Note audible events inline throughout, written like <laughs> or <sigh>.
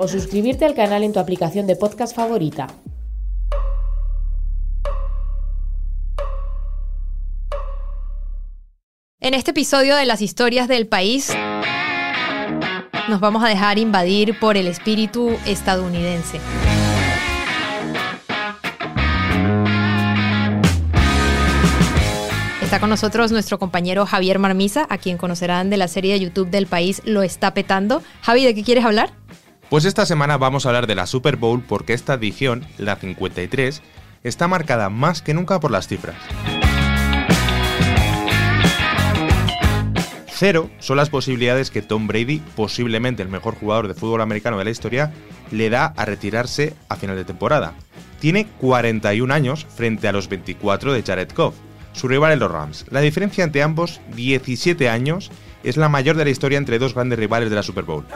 O suscribirte al canal en tu aplicación de podcast favorita. En este episodio de las historias del país nos vamos a dejar invadir por el espíritu estadounidense. Está con nosotros nuestro compañero Javier Marmisa, a quien conocerán de la serie de YouTube del país Lo está petando. Javi, ¿de qué quieres hablar? Pues esta semana vamos a hablar de la Super Bowl porque esta edición, la 53, está marcada más que nunca por las cifras. Cero son las posibilidades que Tom Brady, posiblemente el mejor jugador de fútbol americano de la historia, le da a retirarse a final de temporada. Tiene 41 años frente a los 24 de Jared Goff, su rival en los Rams. La diferencia entre ambos, 17 años, es la mayor de la historia entre dos grandes rivales de la Super Bowl.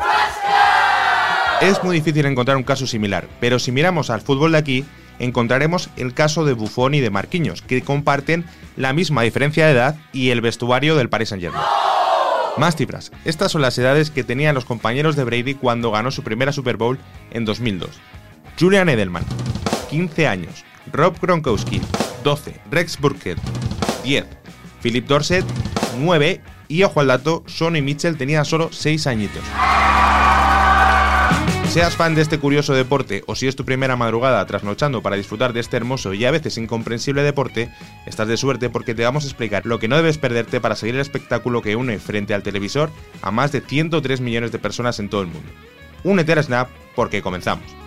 Es muy difícil encontrar un caso similar, pero si miramos al fútbol de aquí, encontraremos el caso de Buffon y de Marquinhos, que comparten la misma diferencia de edad y el vestuario del Paris Saint-Germain. Más cifras. Estas son las edades que tenían los compañeros de Brady cuando ganó su primera Super Bowl en 2002. Julian Edelman, 15 años. Rob Gronkowski, 12. Rex Burkhead, 10. Philip Dorset, 9. Y ojo al dato, Sonny Mitchell tenía solo 6 añitos. Seas fan de este curioso deporte o si es tu primera madrugada trasnochando para disfrutar de este hermoso y a veces incomprensible deporte, estás de suerte porque te vamos a explicar lo que no debes perderte para seguir el espectáculo que une frente al televisor a más de 103 millones de personas en todo el mundo. Únete al Snap porque comenzamos.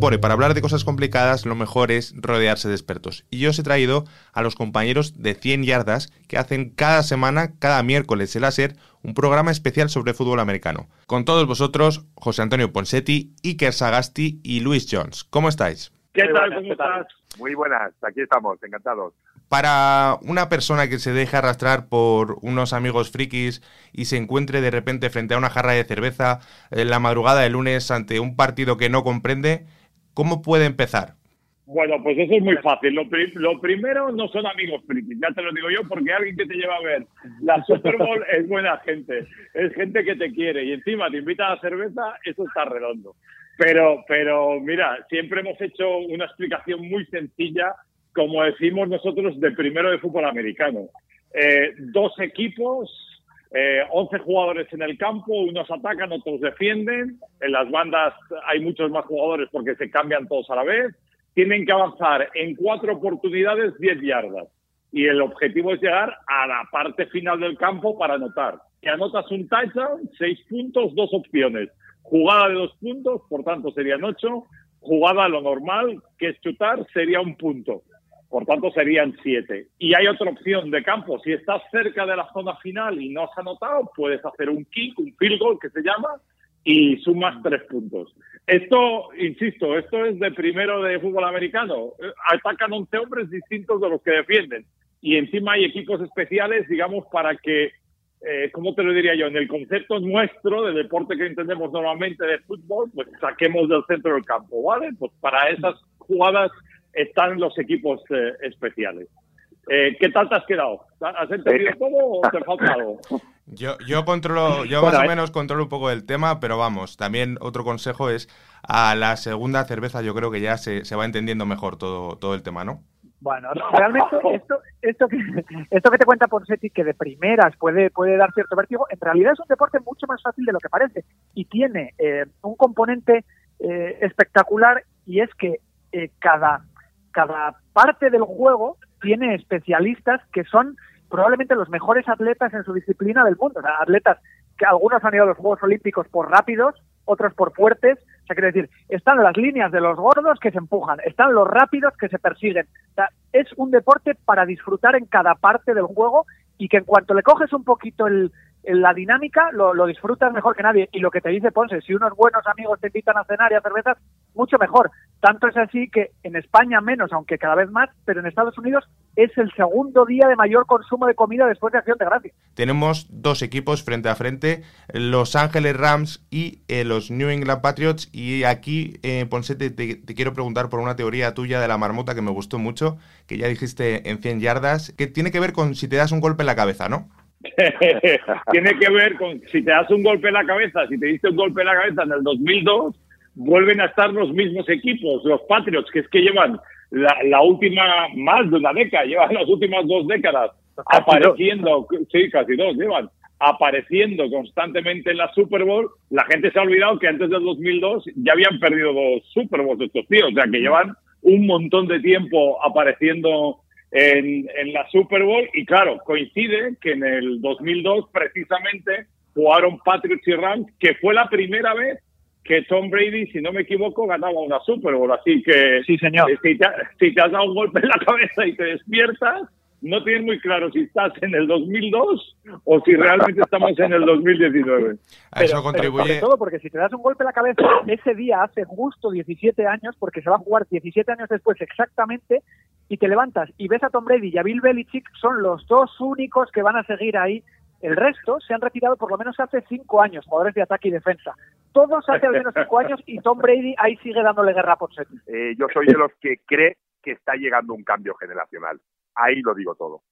Bueno, y para hablar de cosas complicadas, lo mejor es rodearse de expertos. Y yo os he traído a los compañeros de 100 yardas que hacen cada semana, cada miércoles en la SER, un programa especial sobre fútbol americano. Con todos vosotros, José Antonio Ponsetti, Iker Sagasti y Luis Jones. ¿Cómo estáis? ¿Qué Muy tal? buenas, ¿Cómo estás? Muy buenas, aquí estamos, encantados. Para una persona que se deje arrastrar por unos amigos frikis y se encuentre de repente frente a una jarra de cerveza en la madrugada de lunes ante un partido que no comprende, ¿cómo puede empezar? Bueno, pues eso es muy fácil. Lo, pri- lo primero no son amigos frikis, ya te lo digo yo, porque alguien que te lleva a ver la Super Bowl es buena gente, es gente que te quiere y encima te invita a la cerveza, eso está redondo. Pero, pero mira, siempre hemos hecho una explicación muy sencilla, como decimos nosotros, de primero de fútbol americano. Eh, dos equipos, eh, 11 jugadores en el campo, unos atacan, otros defienden. En las bandas hay muchos más jugadores porque se cambian todos a la vez. Tienen que avanzar en cuatro oportunidades 10 yardas. Y el objetivo es llegar a la parte final del campo para anotar. Si anotas un touchdown, seis puntos, dos opciones. Jugada de dos puntos, por tanto serían ocho. Jugada a lo normal, que es chutar, sería un punto. Por tanto, serían siete. Y hay otra opción de campo. Si estás cerca de la zona final y no has anotado, puedes hacer un kick, un field goal que se llama, y sumas tres puntos. Esto, insisto, esto es de primero de fútbol americano. Atacan 11 hombres distintos de los que defienden. Y encima hay equipos especiales, digamos, para que, eh, ¿cómo te lo diría yo? En el concepto nuestro de deporte que entendemos normalmente de fútbol, pues saquemos del centro del campo, ¿vale? Pues para esas jugadas están los equipos eh, especiales. Eh, ¿Qué tal te has quedado? ¿Has entendido todo o te <laughs> falta algo? Yo, yo controlo, yo Bueno, más o eh. menos controlo un poco el tema, pero vamos, también otro consejo es a la segunda cerveza yo creo que ya se, se va entendiendo mejor todo, todo el tema, ¿no? Bueno, realmente <laughs> esto, esto, que, esto que te cuenta Ponsetti, que de primeras puede, puede dar cierto vértigo, en realidad es un deporte mucho más fácil de lo que parece y tiene eh, un componente eh, espectacular y es que eh, cada, cada parte del juego tiene especialistas que son probablemente los mejores atletas en su disciplina del mundo. O sea, atletas que algunos han ido a los Juegos Olímpicos por rápidos, otros por fuertes, sea, quiero decir, están las líneas de los gordos que se empujan, están los rápidos que se persiguen. O sea, es un deporte para disfrutar en cada parte del juego y que en cuanto le coges un poquito el, la dinámica lo, lo, disfrutas mejor que nadie. Y lo que te dice Ponce, si unos buenos amigos te invitan a cenar y a cervezas, mucho mejor. Tanto es así que en España menos, aunque cada vez más, pero en Estados Unidos es el segundo día de mayor consumo de comida después de Acción de Gracias. Tenemos dos equipos frente a frente, Los Ángeles Rams y eh, los New England Patriots. Y aquí, eh, Ponce, te, te, te, quiero preguntar por una teoría tuya de la marmota que me gustó mucho, que ya dijiste en 100 yardas, que tiene que ver con si te das un golpe en la cabeza, ¿no? <laughs> Tiene que ver con si te das un golpe en la cabeza, si te diste un golpe en la cabeza en el 2002, vuelven a estar los mismos equipos, los Patriots, que es que llevan la, la última, más de una década, llevan las últimas dos décadas casi apareciendo, dos. sí, casi dos llevan, apareciendo constantemente en la Super Bowl. La gente se ha olvidado que antes del 2002 ya habían perdido dos Super Bowls estos tíos, o sea que llevan un montón de tiempo apareciendo en, en, la Super Bowl y claro, coincide que en el 2002 precisamente jugaron Patriots y Rams, que fue la primera vez que Tom Brady, si no me equivoco, ganaba una Super Bowl. Así que sí, señor. Si, te, si te has dado un golpe en la cabeza y te despiertas, no tienes muy claro si estás en el 2002 o si realmente estamos en el 2019. A eso contribuye. Pero sobre todo porque si te das un golpe en la cabeza, ese día hace justo 17 años, porque se va a jugar 17 años después exactamente, y te levantas y ves a Tom Brady y a Bill Belichick, son los dos únicos que van a seguir ahí. El resto se han retirado por lo menos hace cinco años, jugadores de ataque y defensa. Todos hace al menos cinco años y Tom Brady ahí sigue dándole guerra por set. Eh, yo soy de los que cree que está llegando un cambio generacional. Ahí lo digo todo.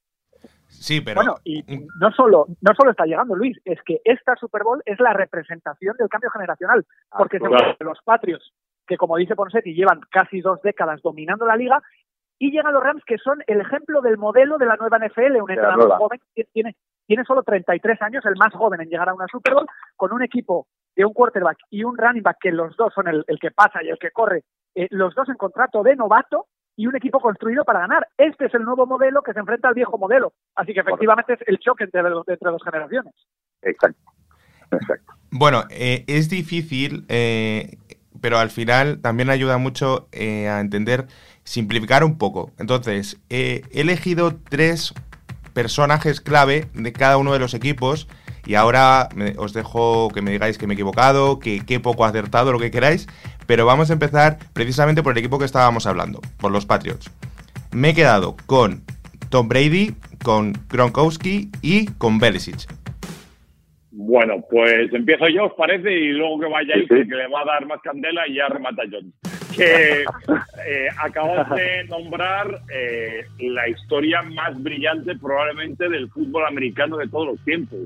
Sí, pero bueno, y no solo no solo está llegando Luis, es que esta Super Bowl es la representación del cambio generacional, porque ah, claro. los Patriots que como dice Ponsetti llevan casi dos décadas dominando la liga y llegan los Rams que son el ejemplo del modelo de la nueva NFL, un entrenador joven que tiene, tiene solo 33 años, el más joven en llegar a una Super Bowl, con un equipo de un quarterback y un running back que los dos son el, el que pasa y el que corre, eh, los dos en contrato de novato y un equipo construido para ganar. Este es el nuevo modelo que se enfrenta al viejo modelo. Así que efectivamente es el choque entre, entre dos generaciones. Exacto. Exacto. Bueno, eh, es difícil, eh, pero al final también ayuda mucho eh, a entender simplificar un poco. Entonces, eh, he elegido tres personajes clave de cada uno de los equipos y ahora me, os dejo que me digáis que me he equivocado, que qué poco acertado, lo que queráis, pero vamos a empezar precisamente por el equipo que estábamos hablando, por los Patriots. Me he quedado con Tom Brady, con Gronkowski y con Belichick. Bueno, pues empiezo yo, os parece, y luego que vayáis, sí, sí. que le va a dar más candela y ya remata John que eh, acabas de nombrar eh, la historia más brillante probablemente del fútbol americano de todos los tiempos.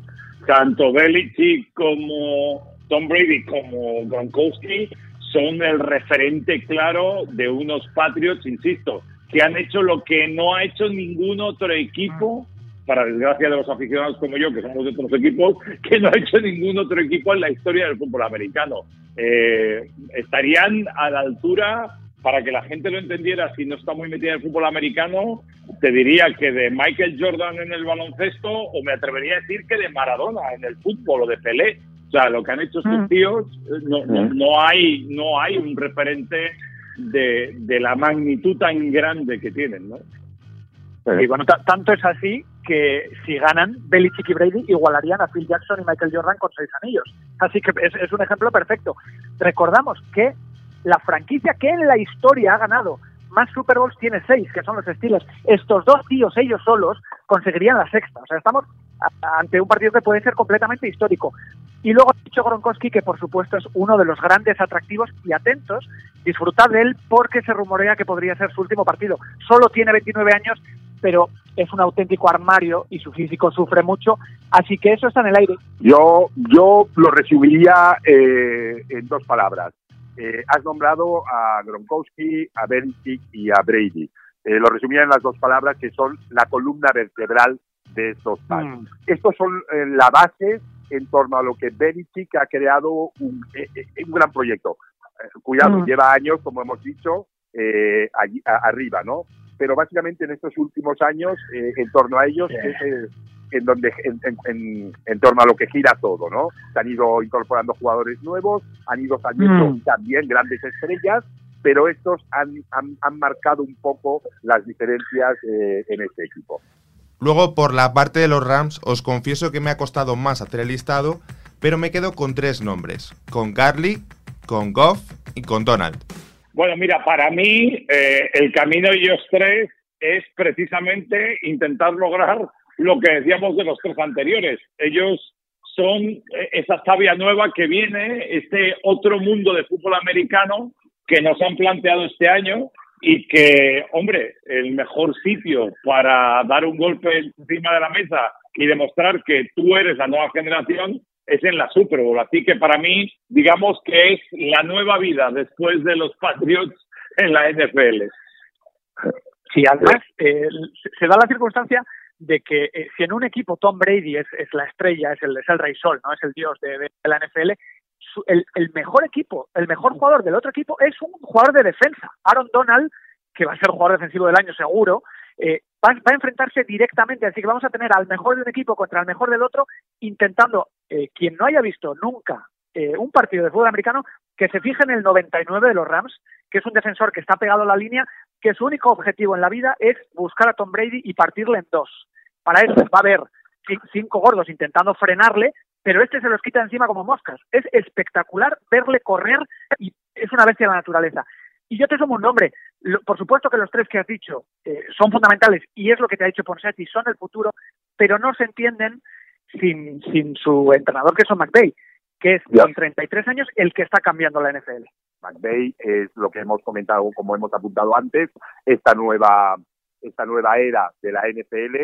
Tanto Belichick como Tom Brady como Gronkowski son el referente claro de unos Patriots, insisto, que han hecho lo que no ha hecho ningún otro equipo para desgracia de los aficionados como yo, que somos de otros equipos, <laughs> que no ha hecho ningún otro equipo en la historia del fútbol americano. Eh, estarían a la altura, para que la gente lo entendiera, si no está muy metida en el fútbol americano, te diría que de Michael Jordan en el baloncesto, o me atrevería a decir que de Maradona en el fútbol o de Pelé. O sea, lo que han hecho estos tíos, no, no, no hay, no hay un referente de, de la magnitud tan grande que tienen, ¿no? Y bueno, tanto es así que si ganan, Belichick y Brady igualarían a Phil Jackson y Michael Jordan con seis anillos. Así que es, un ejemplo perfecto. Recordamos que la franquicia que en la historia ha ganado más Super Bowls tiene seis, que son los Steelers. Estos dos tíos, ellos solos, conseguirían la sexta. O sea, estamos ante un partido que puede ser completamente histórico. Y luego ha dicho Gronkowski que, por supuesto, es uno de los grandes atractivos y atentos. Disfrutad de él porque se rumorea que podría ser su último partido. Solo tiene 29 años, pero es un auténtico armario y su físico sufre mucho, así que eso está en el aire. Yo, yo lo resumiría eh, en dos palabras. Eh, has nombrado a Gronkowski, a Belichick y a Brady. Eh, lo resumiría en las dos palabras que son la columna vertebral de estos pares. Mm. Estos son eh, la base en torno a lo que Belichick ha creado un, un gran proyecto. cuidado, mm. lleva años, como hemos dicho, allí, a, arriba, ¿no? Pero básicamente en estos últimos años, eh, en torno a ellos, es, en donde en, en- en- en torno a lo que gira todo, ¿no? Se han ido incorporando jugadores nuevos, han ido saliendo Mm. también grandes estrellas, pero estos han, han, han marcado un poco las diferencias eh, en este equipo. Luego, por la parte de los Rams, os confieso que me ha costado más hacer el listado, pero me quedo con tres nombres: con Garlic, con Goff y con Donald. Bueno, mira, para mí eh, el camino de ellos tres es precisamente intentar lograr lo que decíamos de los tres anteriores. Ellos son eh, esa savia nueva que viene, este otro mundo de fútbol americano que nos han planteado este año y que, hombre, el mejor sitio para dar un golpe encima de la mesa y demostrar que tú eres la nueva generación es en la Super Bowl. Así que para mí, digamos que es la nueva vida después de los Patriots en la NFL. Sí, además eh, se- da la circunstancia de que eh, si en un equipo Tom Brady es, la estrella, es el, es el rey sol, no es el dios de, de la NFL, su- el, el mejor equipo, el mejor jugador del otro equipo es un jugador de defensa. Aaron Donald, que va a ser jugador defensivo del año seguro, eh, va, va a enfrentarse directamente, así que vamos a tener al mejor de un equipo contra el mejor del otro, intentando, eh, quien no haya visto nunca eh, un partido de fútbol americano, que se fije en el 99 de los Rams, que es un defensor que está pegado a la línea, que su único objetivo en la vida es buscar a Tom Brady y partirle en dos. Para eso va a haber ci- cinco gordos intentando frenarle, pero este se los quita encima como moscas. Es espectacular verle correr y es una bestia de la naturaleza. Y yo te sumo un nombre. Lo- por supuesto que los tres que has dicho eh, son fundamentales y es lo que te ha dicho Ponsetti, son el futuro, pero no se entienden sin, sin su entrenador, que es McVay, que es con 33 años el que está cambiando la NFL. McVay es lo que hemos comentado, como hemos apuntado antes, esta nueva esta nueva era de la NFL.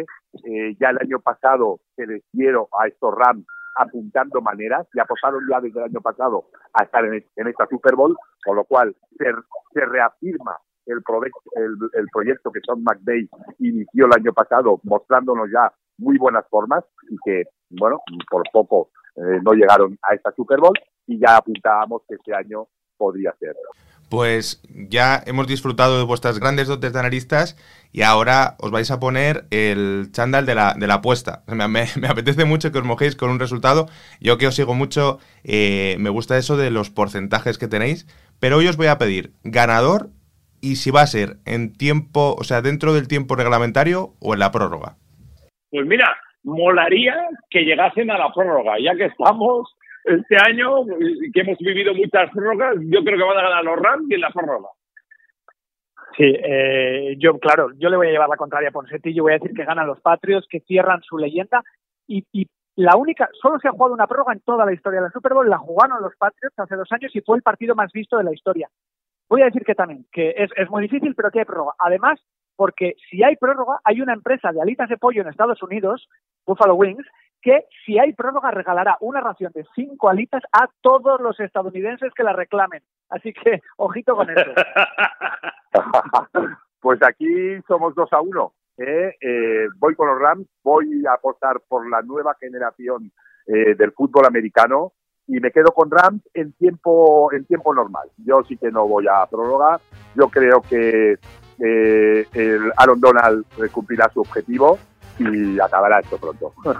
Eh, ya el año pasado se les dieron a estos Rams apuntando maneras, ya apostaron ya desde el año pasado a estar en, esta Super Bowl, con lo cual se, se reafirma el, el, el proyecto que Sean McVay inició el año pasado, mostrándonos ya muy buenas formas y que, bueno, por poco eh, no llegaron a esta Super Bowl y ya apuntábamos que este año podría ser. Pues ya hemos disfrutado de vuestras grandes dotes de analistas y ahora os vais a poner el chándal de la, de la apuesta. Me, me- me apetece mucho que os mojéis con un resultado. Yo que os sigo mucho, eh, me gusta eso de los porcentajes que tenéis. Pero hoy os voy a pedir ganador y si va a ser en tiempo, o sea, dentro del tiempo reglamentario o en la prórroga. Pues mira, molaría que llegasen a la prórroga, ya que estamos este año, que hemos vivido muchas prórrogas, yo creo que van a ganar los Rams y en la prórroga. Sí, eh, yo, claro, yo le voy a llevar la contraria a Ponsetti. Yo voy a decir que ganan los Patriots, que cierran su leyenda. Y, y la única, solo se ha jugado una prórroga en toda la historia de la Super Bowl. La jugaron los Patriots hace dos años y fue el partido más visto de la historia. Voy a decir que también, que es, es muy difícil, pero que hay prórroga. Además, porque si hay prórroga, hay una empresa de alitas de pollo en Estados Unidos, Buffalo Wings, que si hay prórroga regalará una ración de cinco alitas a todos los estadounidenses que la reclamen. Así que, <laughs> ojito con eso. <laughs> pues aquí somos dos a uno. ¿eh? Eh, voy con los Rams, voy a apostar por la nueva generación eh, del fútbol americano y me quedo con Rams en tiempo en tiempo normal. Yo sí que no voy a prórroga. Yo creo que eh, el Aaron Donald cumplirá su objetivo y acabará esto pronto. <laughs>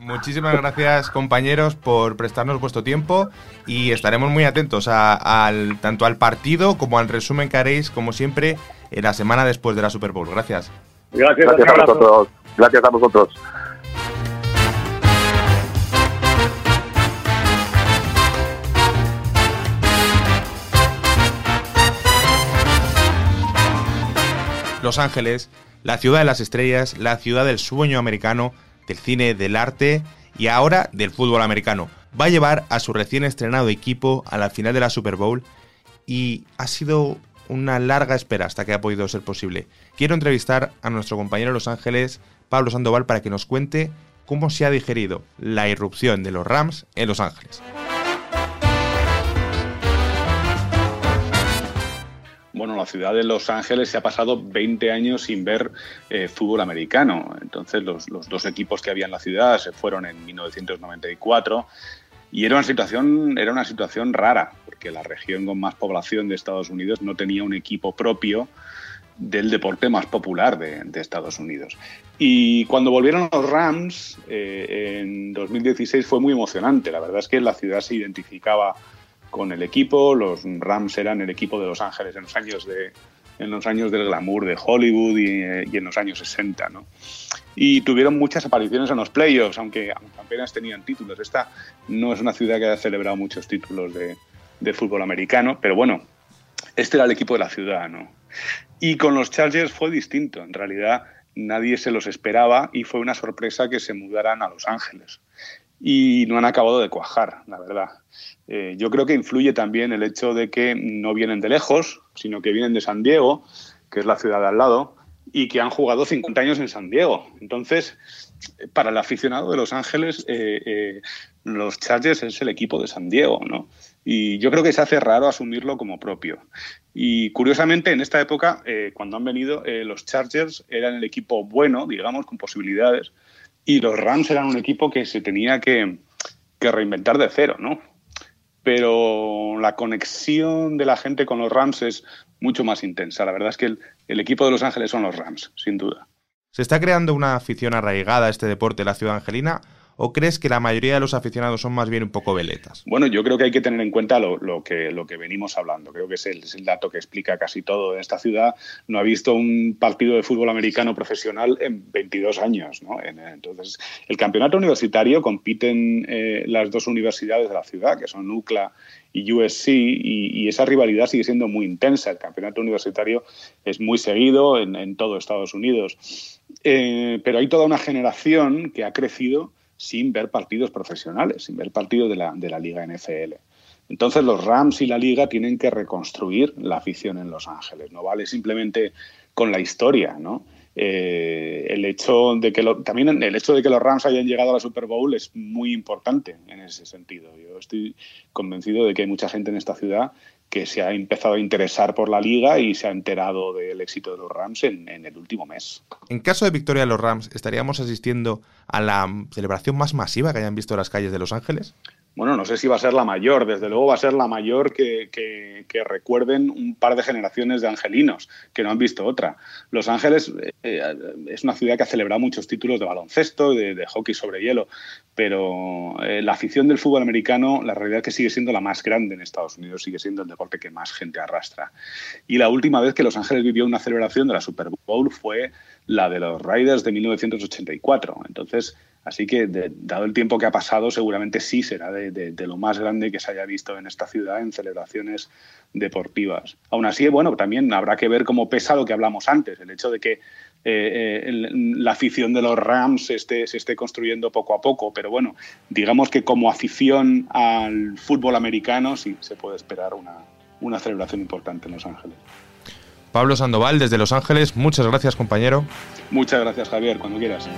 Muchísimas gracias compañeros por prestarnos vuestro tiempo y estaremos muy atentos a- al, tanto al partido como al resumen que haréis, como siempre, en la semana después de la Super Bowl. Gracias. Gracias, Gracias a vosotros. Gracias a vosotros. Los Ángeles, la ciudad de las estrellas, la ciudad del sueño americano, del cine, del arte y ahora del fútbol americano. Va a llevar a su recién estrenado equipo a la final de la Super Bowl y ha sido una larga espera hasta que ha podido ser posible. Quiero entrevistar a nuestro compañero de Los Ángeles, Pablo Sandoval, para que nos cuente cómo se ha digerido la irrupción de los Rams en Los Ángeles. Bueno, la ciudad de Los Ángeles se ha pasado 20 años sin ver eh, fútbol americano. Entonces, los, los dos equipos que había en la ciudad se fueron en 1994 y era una situación, era una situación rara, porque la región con más población de Estados Unidos no tenía un equipo propio del deporte más popular de, Estados Unidos. Y cuando volvieron los Rams eh, en 2016 fue muy emocionante. La verdad es que la ciudad se identificaba con el equipo. Los Rams eran el equipo de Los Ángeles en los años de en los años del glamour de Hollywood y, en los años 60, ¿no? Y tuvieron muchas apariciones en los playoffs, aunque, apenas tenían títulos. Esta no es una ciudad que haya celebrado muchos títulos de, de fútbol americano, pero bueno, este era el equipo de la ciudad, ¿no? Y con los Chargers fue distinto. En realidad nadie se los esperaba y fue una sorpresa que se mudaran a Los Ángeles. Y no han acabado de cuajar, la verdad. Eh, yo creo que influye también el hecho de que no vienen de lejos, sino que vienen de San Diego, que es la ciudad de al lado, y que han jugado 50 años en San Diego. Entonces, para el aficionado de Los Ángeles, eh, eh, los Chargers es el equipo de San Diego, ¿no? Y yo creo que se hace raro asumirlo como propio. Y curiosamente, en esta época, cuando han venido, los Chargers eran el equipo bueno, digamos, con posibilidades, y los Rams eran un equipo que se tenía que, que reinventar de cero, ¿no? pero la conexión de la gente con los Rams es mucho más intensa. La verdad es que el, equipo de Los Ángeles son los Rams, sin duda. ¿Se está creando una afición arraigada a este deporte la ciudad angelina ¿O crees que la mayoría de los aficionados son más bien un poco veletas? Bueno, yo creo que hay que tener en cuenta lo, que, venimos hablando. Creo que es el, dato que explica casi todo. En esta ciudad no ha visto un partido de fútbol americano profesional en 22 años. entonces, el campeonato universitario compiten eh, las dos universidades de la ciudad, que son UCLA y USC, y, esa rivalidad sigue siendo muy intensa. El campeonato universitario es muy seguido en, todo Estados Unidos. Eh, pero hay toda una generación que ha crecido sin ver partidos profesionales, sin ver partidos de la, de la Liga NFL. Entonces los Rams y la Liga tienen que reconstruir la afición en Los Ángeles. No vale simplemente con la historia, ¿no? Eh, el hecho de que también el hecho de que los Rams hayan llegado a la Super Bowl es muy importante en ese sentido. Yo estoy convencido de que hay mucha gente en esta ciudad que se ha empezado a interesar por la liga y se ha enterado del éxito de los Rams en, en, el último mes. En caso de victoria de los Rams, ¿estaríamos asistiendo a la celebración más masiva que hayan visto en las calles de Los Ángeles? Bueno, no sé si va a ser la mayor, desde luego va a ser la mayor que, recuerden un par de generaciones de angelinos que no han visto otra. Los Ángeles eh, es una ciudad que ha celebrado muchos títulos de baloncesto, de, de hockey sobre hielo, pero eh, la afición del fútbol americano, la realidad es que sigue siendo la más grande en Estados Unidos, sigue siendo el deporte que más gente arrastra. Y la última vez que Los Ángeles vivió una celebración de la Super Bowl fue la de los Raiders de 1984. Entonces, Así que, dado el tiempo que ha pasado, seguramente sí será de, lo más grande que se haya visto en esta ciudad en celebraciones deportivas. Aún así, bueno, también habrá que ver cómo pesa lo que hablamos antes, el hecho de que eh, eh, la afición de los Rams se esté construyendo poco a poco, pero bueno, digamos que como afición al fútbol americano sí se puede esperar una, una celebración importante en Los Ángeles. Pablo Sandoval, desde Los Ángeles, muchas gracias compañero. Muchas gracias Javier, cuando quieras.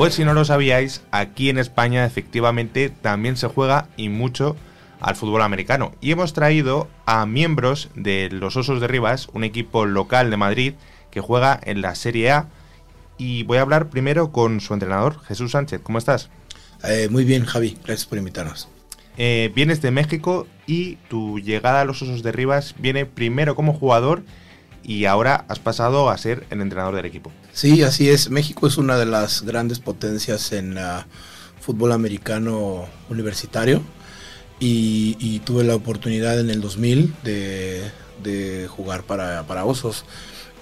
Pues si no lo sabíais, aquí en España efectivamente también se juega y mucho al fútbol americano. Y hemos traído a miembros de los Osos de Rivas, un equipo local de Madrid que juega en la Serie A. Y voy a hablar primero con su entrenador, Jesús Sánchez. ¿Cómo estás? Eh, muy bien, Javi. Gracias por invitarnos. Eh, vienes de México y tu llegada a los Osos de Rivas viene primero como jugador y ahora has pasado a ser el entrenador del equipo. Sí, así es. México es una de las grandes potencias en uh, fútbol americano universitario y, tuve la oportunidad en el 2000 de, jugar para, Osos.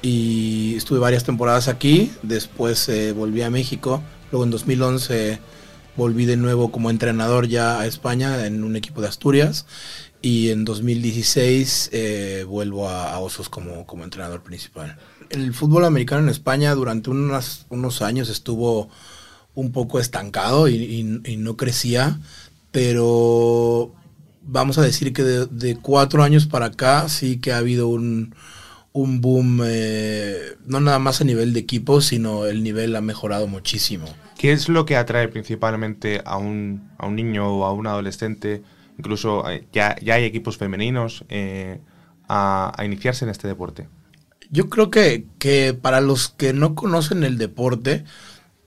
Y estuve varias temporadas aquí, después eh, volví a México, luego en 2011 volví de nuevo como entrenador ya a España en un equipo de Asturias y en 2016 eh, vuelvo a, Osos como, como entrenador principal. El fútbol americano en España durante unos, unos años estuvo un poco estancado y, no crecía, pero vamos a decir que de, cuatro años para acá sí que ha habido un, un boom, eh, no nada más a nivel de equipo, sino el nivel ha mejorado muchísimo. ¿Qué es lo que atrae principalmente a un, a un niño o a un adolescente? Incluso eh, ya, ya hay equipos femeninos eh, a, iniciarse en este deporte. Yo creo que, que para los que no conocen el deporte,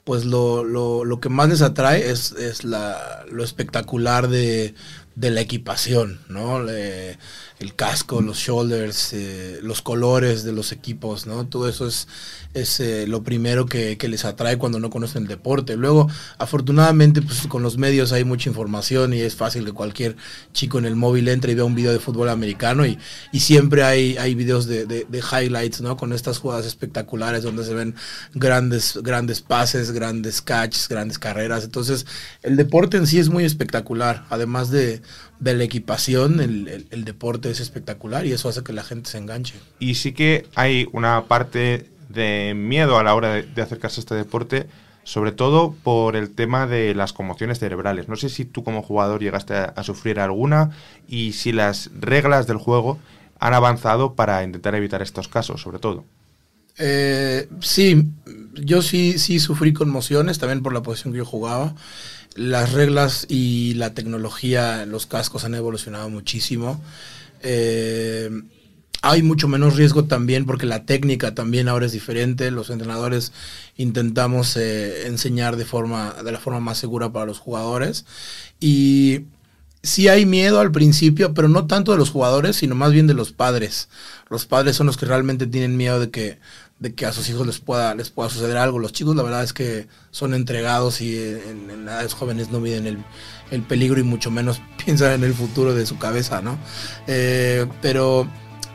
pues lo, lo, lo que más les atrae es, es la, lo espectacular de, de la equipación, ¿no? Le- el casco, los shoulders, eh, los colores de los equipos, ¿no? Todo eso es, es eh, lo primero que, que les atrae cuando no conocen el deporte. Luego, afortunadamente, pues con los medios hay mucha información y es fácil que cualquier chico en el móvil entre y vea un video de fútbol americano y, y siempre hay, hay videos de, de- de highlights, ¿no? Con estas jugadas espectaculares donde se ven grandes, grandes pases, grandes catches, grandes carreras. Entonces, el deporte en sí es muy espectacular. Además de, de la equipación, el, el- el deporte es espectacular y eso hace que la gente se enganche. Y sí que hay una parte de miedo a la hora de, de acercarse a este deporte, sobre todo por el tema de las conmociones cerebrales. No sé si tú como jugador llegaste a, a sufrir alguna y si las reglas del juego han avanzado para intentar evitar estos casos, sobre todo. Eh, sí, yo sí, sí sufrí conmociones, también por la posición que yo jugaba. Las reglas y la tecnología, los cascos han evolucionado muchísimo. Eh, hay mucho menos riesgo también porque la técnica también ahora es diferente. Los entrenadores intentamos eh, enseñar de forma de la forma más segura para los jugadores y sí hay miedo al principio, pero no tanto de los jugadores, sino más bien de los padres. Los padres son los que realmente tienen miedo de que de que a sus hijos les pueda les pueda suceder algo. Los chicos la verdad es que son entregados y en, en edades jóvenes no miden el, el peligro y mucho menos <laughs> piensan en el futuro de su cabeza, ¿no? Eh, pero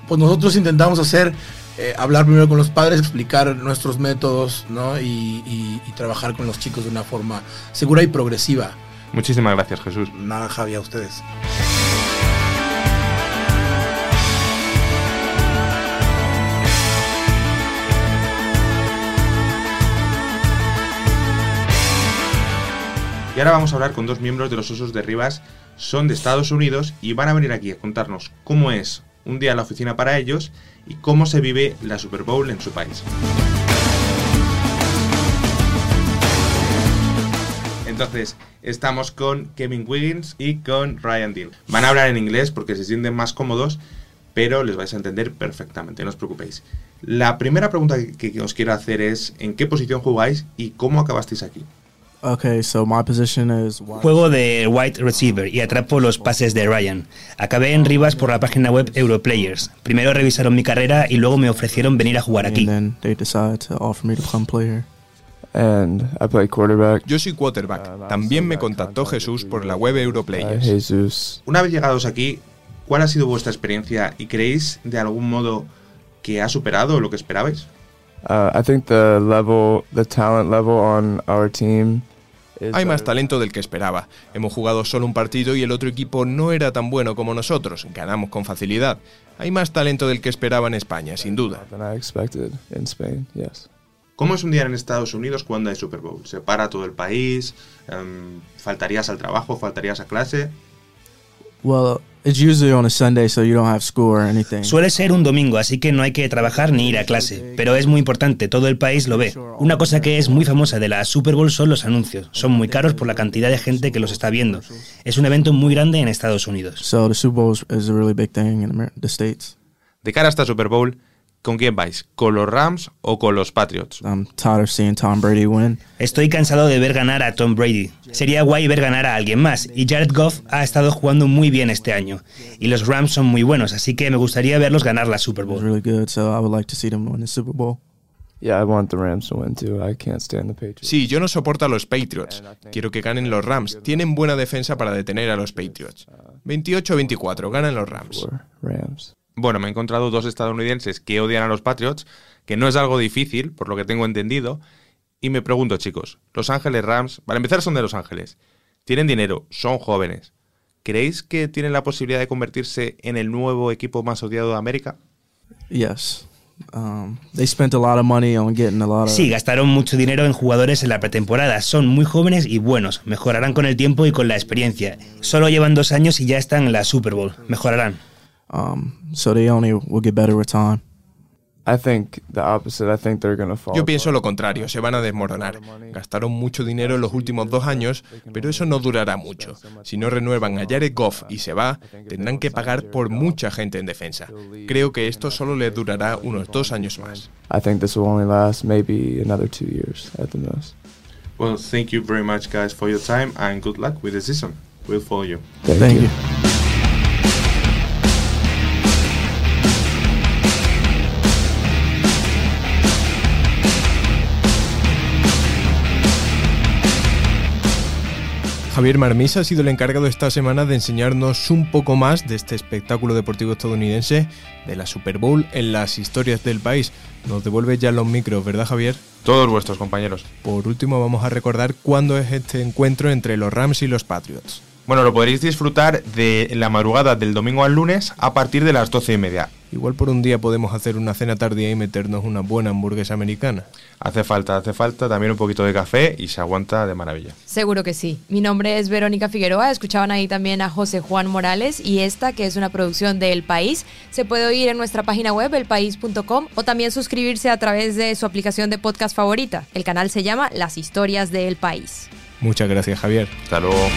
pues nosotros intentamos hacer eh, hablar primero con los padres, explicar nuestros métodos, ¿no? Y, y- y trabajar con los chicos de una forma segura y progresiva. Muchísimas gracias, Jesús. Nada, Javi, a ustedes. Y ahora vamos a hablar con dos miembros de los Osos de Rivas, son de Estados Unidos y van a venir aquí a contarnos cómo es un día en la oficina para ellos y cómo se vive la Super Bowl en su país. Entonces, estamos con Kevin Wiggins y con Ryan Deal. Van a hablar en inglés porque se sienten más cómodos, pero les vais a entender perfectamente, no os preocupéis. La primera pregunta que, que os quiero hacer es ¿en qué posición jugáis y cómo acabasteis aquí? Okay, so my position is wide Juego de wide receiver y atrapo los pases de Ryan. Acabé en Rivas por la página web Europlayers. Primero revisaron mi carrera y luego me ofrecieron venir a jugar aquí. And I play quarterback. Yo soy quarterback. También me contactó Jesús por la web Europlayers. Una vez llegados aquí, ¿cuál ha sido vuestra experiencia y creéis de algún modo que ha superado lo que esperabais? I think the level, the talent level on our team is Hay más talento del que esperaba. Hemos jugado solo un partido y el otro equipo no era tan bueno como nosotros. Ganamos con facilidad. Hay más talento del que esperaba en España, sin duda. ¿Cómo es un día en Estados Unidos cuando hay Super Bowl? ¿Se para todo el país? Em, ¿Faltarías al trabajo? ¿Faltarías a clase? Well, it's usually on a Sunday, so you don't have school or anything. Suele ser un domingo, así que no hay que trabajar ni ir a clase. Pero es muy importante, todo el país lo ve. Una cosa que es muy famosa de la Super Bowl son los anuncios. Son muy caros por la cantidad de gente que los está viendo. Es un evento muy grande en Estados Unidos. So the Super Bowl is- a really big thing in the States. De cara a esta Super Bowl, ¿con quién vais? ¿Con los Rams o con los Patriots? I'm tired of seeing Tom Brady win. Estoy cansado de ver ganar a Tom Brady. Sería guay ver ganar a alguien más. Y Jared Goff ha estado jugando muy bien este año. Y los Rams son muy buenos, así que me gustaría verlos ganar la Super Bowl. really good, so I would like to see them win the Super Bowl. Yeah, I want the Rams to win too. I can't stand the Patriots. Sí, yo no soporto a los Patriots. Quiero que ganen los Rams. Tienen buena defensa para detener a los Patriots. 28-24, ganan los Rams. Bueno, me he encontrado dos estadounidenses que odian a los Patriots, que no es algo difícil, por lo que tengo entendido. Y me pregunto, chicos, Los Ángeles Rams, para empezar son de Los Ángeles, tienen dinero, son jóvenes. ¿Creéis que tienen la posibilidad de convertirse en el nuevo equipo más odiado de América? Yes. Um, they spent a lot of money on getting a lot of. Sí, gastaron mucho dinero en jugadores en la pretemporada. Son muy jóvenes y buenos. Mejorarán con el tiempo y con la experiencia. Solo llevan dos años y ya están en la Super Bowl. Mejorarán. Um, so they only will get better with time. I think the opposite. I think they're gonna fall. Yo pienso lo contrario, se van a desmoronar. Gastaron mucho dinero en los últimos dos años, pero eso no durará mucho. Si no renuevan a Jared Goff y se va, tendrán que pagar por mucha gente en defensa. Creo que esto solo les durará unos dos años más. I think this will only last maybe another two years at the most. Well, thank you very much, guys, for your time and good luck with the season. We'll follow you. Thank, you. Javier Marmisa ha sido el encargado esta semana de enseñarnos un poco más de este espectáculo deportivo estadounidense, de la Super Bowl en las historias del país. Nos devuelve ya los micros, ¿verdad Javier? Todos vuestros compañeros. Por último vamos a recordar cuándo es este encuentro entre los Rams y los Patriots. Bueno, lo podréis disfrutar de la madrugada del domingo al lunes a partir de las doce y media. Igual por un día podemos hacer una cena tardía y meternos una buena hamburguesa americana. Hace falta, hace falta también un poquito de café y se aguanta de maravilla. Seguro que sí. Mi nombre es Verónica Figueroa. Escuchaban ahí también a José Juan Morales y esta, que es una producción de El País, se puede oír en nuestra página web, elpaís.com, o también suscribirse a través de su aplicación de podcast favorita. El canal se llama Las Historias del País. Muchas gracias, Javier. Hasta luego.